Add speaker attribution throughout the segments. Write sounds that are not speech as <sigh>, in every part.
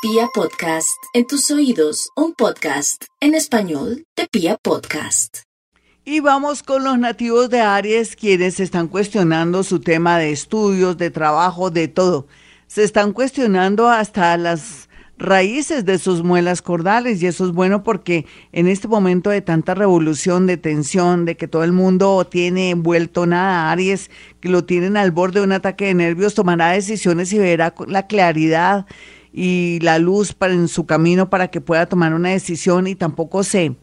Speaker 1: Pia Podcast, en tus oídos, un podcast en español de Pia Podcast.
Speaker 2: Y vamos con los nativos de Aries, quienes están cuestionando su tema de estudios, de trabajo, de todo. Se están cuestionando hasta las raíces de sus muelas cordales y eso es bueno porque en este momento de tanta revolución, de tensión, de que todo el mundo tiene vuelto nada, Aries, que lo tienen al borde de un ataque de nervios, tomará decisiones y verá la claridad y la luz para, en su camino para que pueda tomar una decisión y tampoco se,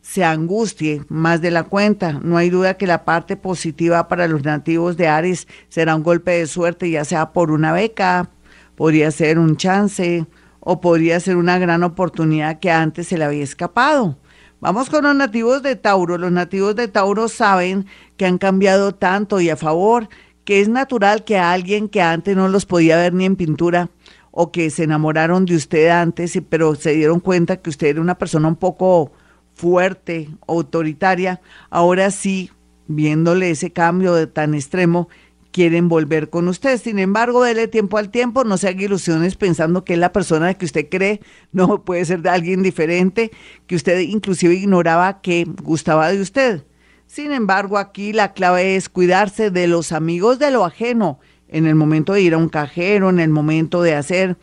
Speaker 2: se angustie más de la cuenta. No hay duda que la parte positiva para los nativos de Aries será un golpe de suerte, ya sea por una beca, podría ser un chance o podría ser una gran oportunidad que antes se le había escapado. Vamos con los nativos de Tauro. Los nativos de Tauro saben que han cambiado tanto y a favor que es natural que alguien que antes no los podía ver ni en pintura o que se enamoraron de usted antes, pero se dieron cuenta que usted era una persona un poco fuerte, autoritaria, ahora sí, viéndole ese cambio de tan extremo, quieren volver con usted. Sin embargo, dele tiempo al tiempo, no se haga ilusiones pensando que es la persona que usted cree, <laughs> no puede ser de alguien diferente, que usted inclusive ignoraba que gustaba de usted. Sin embargo, aquí la clave es cuidarse de los amigos de lo ajeno en el momento de ir a un cajero, en el momento de hacer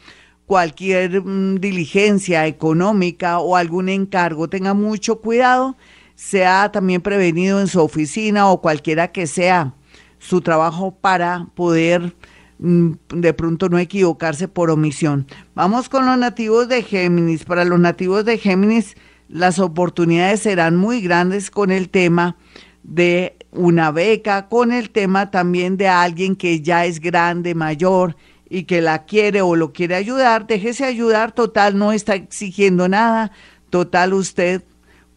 Speaker 2: cualquier mm, diligencia económica o algún encargo, tenga mucho cuidado, sea también prevenido en su oficina o cualquiera que sea su trabajo para poder mm, de pronto no equivocarse por omisión. Vamos con los nativos de Géminis. Para los nativos de Géminis, las oportunidades serán muy grandes con el tema de una beca, con el tema también de alguien que ya es grande, mayor y que la quiere o lo quiere ayudar, déjese ayudar, total, no está exigiendo nada, total usted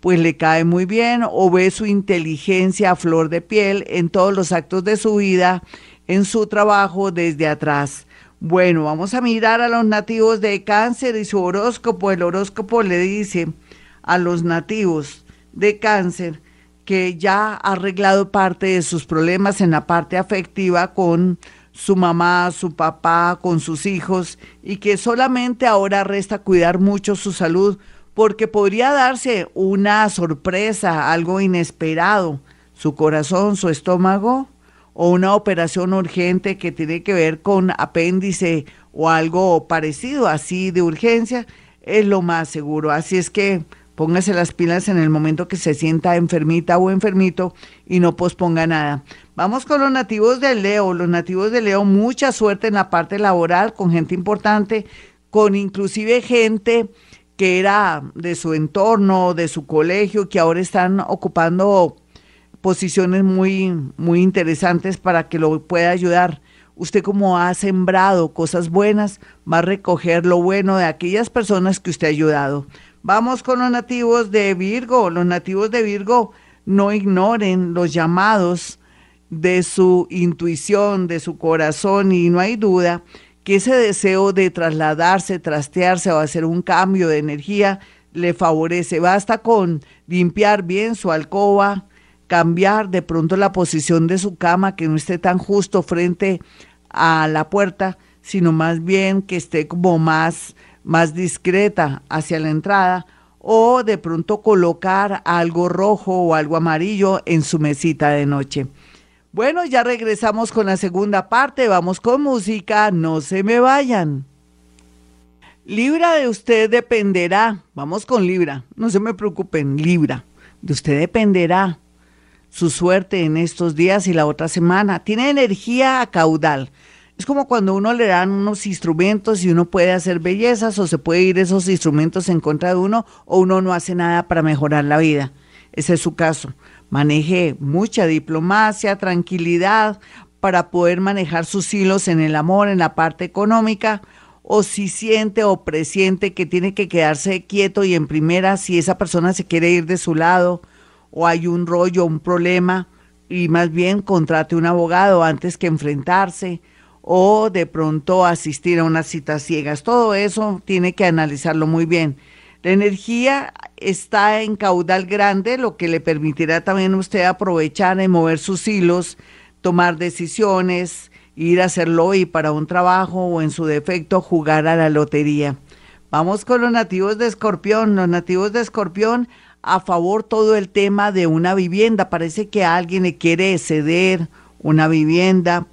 Speaker 2: pues le cae muy bien o ve su inteligencia a flor de piel en todos los actos de su vida, en su trabajo desde atrás. Bueno, vamos a mirar a los nativos de cáncer y su horóscopo. El horóscopo le dice a los nativos de cáncer que ya ha arreglado parte de sus problemas en la parte afectiva con su mamá, su papá, con sus hijos y que solamente ahora resta cuidar mucho su salud porque podría darse una sorpresa, algo inesperado, su corazón, su estómago o una operación urgente que tiene que ver con apéndice o algo parecido así de urgencia, es lo más seguro. Así es que Póngase las pilas en el momento que se sienta enfermita o enfermito y no posponga nada. Vamos con los nativos de Leo. Los nativos de Leo, mucha suerte en la parte laboral, con gente importante, con inclusive gente que era de su entorno, de su colegio, que ahora están ocupando posiciones muy, muy interesantes para que lo pueda ayudar. Usted como ha sembrado cosas buenas, va a recoger lo bueno de aquellas personas que usted ha ayudado. Vamos con los nativos de Virgo. Los nativos de Virgo no ignoren los llamados de su intuición, de su corazón y no hay duda que ese deseo de trasladarse, trastearse o hacer un cambio de energía le favorece. Basta con limpiar bien su alcoba, cambiar de pronto la posición de su cama, que no esté tan justo frente a la puerta, sino más bien que esté como más más discreta hacia la entrada o de pronto colocar algo rojo o algo amarillo en su mesita de noche. Bueno, ya regresamos con la segunda parte, vamos con música, no se me vayan. Libra de usted dependerá, vamos con Libra, no se me preocupen, Libra, de usted dependerá su suerte en estos días y la otra semana. Tiene energía a caudal. Es como cuando uno le dan unos instrumentos y uno puede hacer bellezas o se puede ir esos instrumentos en contra de uno o uno no hace nada para mejorar la vida. Ese es su caso. Maneje mucha diplomacia, tranquilidad para poder manejar sus hilos en el amor, en la parte económica, o si siente o presiente que tiene que quedarse quieto y en primera, si esa persona se quiere ir de su lado o hay un rollo, un problema, y más bien contrate un abogado antes que enfrentarse o de pronto asistir a unas citas ciegas. Todo eso tiene que analizarlo muy bien. La energía está en caudal grande, lo que le permitirá también a usted aprovechar y mover sus hilos, tomar decisiones, ir a hacerlo y para un trabajo o en su defecto jugar a la lotería. Vamos con los nativos de Escorpión. Los nativos de Escorpión a favor todo el tema de una vivienda. Parece que alguien le quiere ceder una vivienda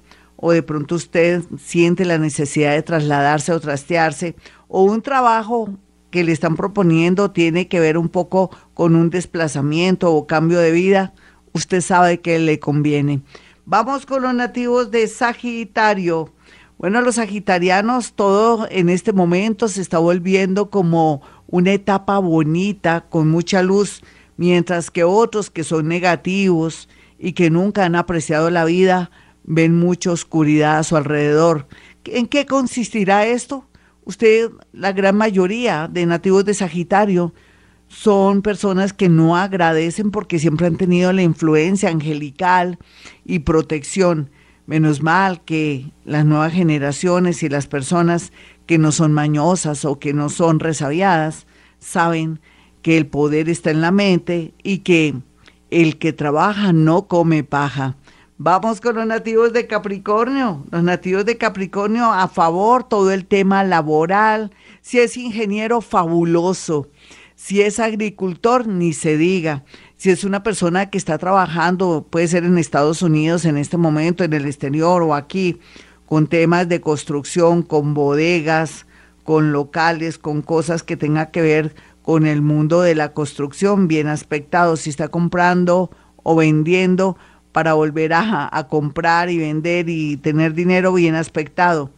Speaker 2: o de pronto usted siente la necesidad de trasladarse o trastearse o un trabajo que le están proponiendo tiene que ver un poco con un desplazamiento o cambio de vida, usted sabe que le conviene. Vamos con los nativos de Sagitario. Bueno, los sagitarianos, todo en este momento se está volviendo como una etapa bonita, con mucha luz, mientras que otros que son negativos y que nunca han apreciado la vida, ven mucha oscuridad a su alrededor. ¿En qué consistirá esto? Usted, la gran mayoría de nativos de Sagitario, son personas que no agradecen porque siempre han tenido la influencia angelical y protección Menos mal que las nuevas generaciones y las personas que no son mañosas o que no son resabiadas saben que el poder está en la mente y que el que trabaja no come paja. Vamos con los nativos de Capricornio. Los nativos de Capricornio a favor todo el tema laboral. Si es ingeniero, fabuloso. Si es agricultor, ni se diga si es una persona que está trabajando, puede ser en Estados Unidos en este momento, en el exterior o aquí, con temas de construcción, con bodegas, con locales, con cosas que tengan que ver con el mundo de la construcción, bien aspectado, si está comprando o vendiendo para volver a, a comprar y vender y tener dinero bien aspectado.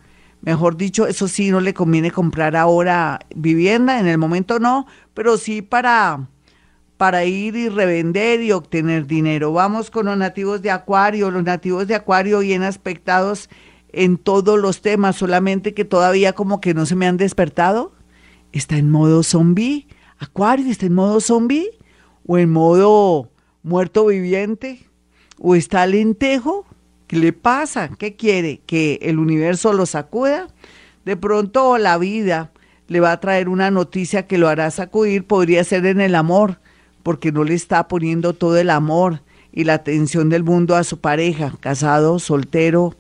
Speaker 2: Mejor dicho, eso sí, no le conviene comprar ahora vivienda, en el momento no, pero sí para para ir y revender y obtener dinero. Vamos con los nativos de Acuario, los nativos de Acuario bien aspectados en todos los temas, solamente que todavía como que no se me han despertado. ¿Está en modo zombie? ¿Acuario está en modo zombie? ¿O en modo muerto viviente? ¿O está lentejo? ¿Qué le pasa? ¿Qué quiere? ¿Que el universo lo sacuda? De pronto la vida le va a traer una noticia que lo hará sacudir, podría ser en el amor porque no le está poniendo todo el amor y la atención del mundo a su pareja, casado, soltero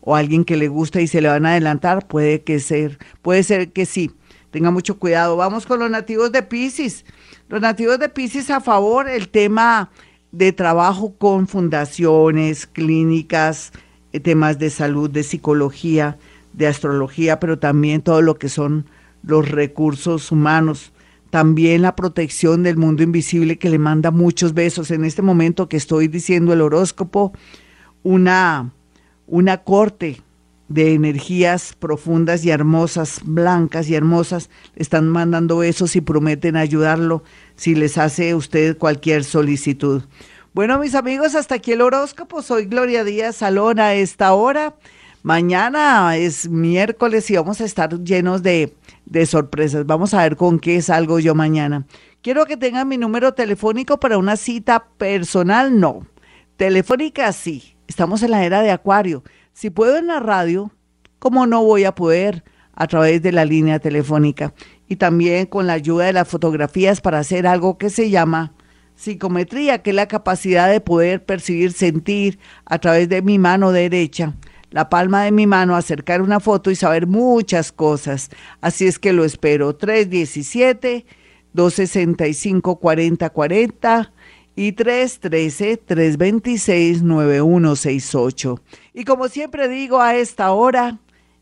Speaker 2: o alguien que le gusta y se le van a adelantar, puede que ser, puede ser que sí. Tenga mucho cuidado. Vamos con los nativos de Pisces. Los nativos de Pisces a favor el tema de trabajo con fundaciones, clínicas, eh, temas de salud, de psicología, de astrología, pero también todo lo que son los recursos humanos también la protección del mundo invisible que le manda muchos besos. En este momento que estoy diciendo el horóscopo, una, una corte de energías profundas y hermosas, blancas y hermosas, le están mandando besos y prometen ayudarlo si les hace usted cualquier solicitud. Bueno, mis amigos, hasta aquí el horóscopo. Soy Gloria Díaz Salón a esta hora. Mañana es miércoles y vamos a estar llenos de de sorpresas. Vamos a ver con qué salgo yo mañana. Quiero que tengan mi número telefónico para una cita personal, no. Telefónica sí. Estamos en la era de Acuario. Si puedo en la radio, ¿cómo no voy a poder a través de la línea telefónica? Y también con la ayuda de las fotografías para hacer algo que se llama psicometría, que es la capacidad de poder percibir, sentir a través de mi mano derecha la palma de mi mano, acercar una foto y saber muchas cosas. Así es que lo espero. 317-265-4040 y 313-326-9168. Y como siempre digo a esta hora,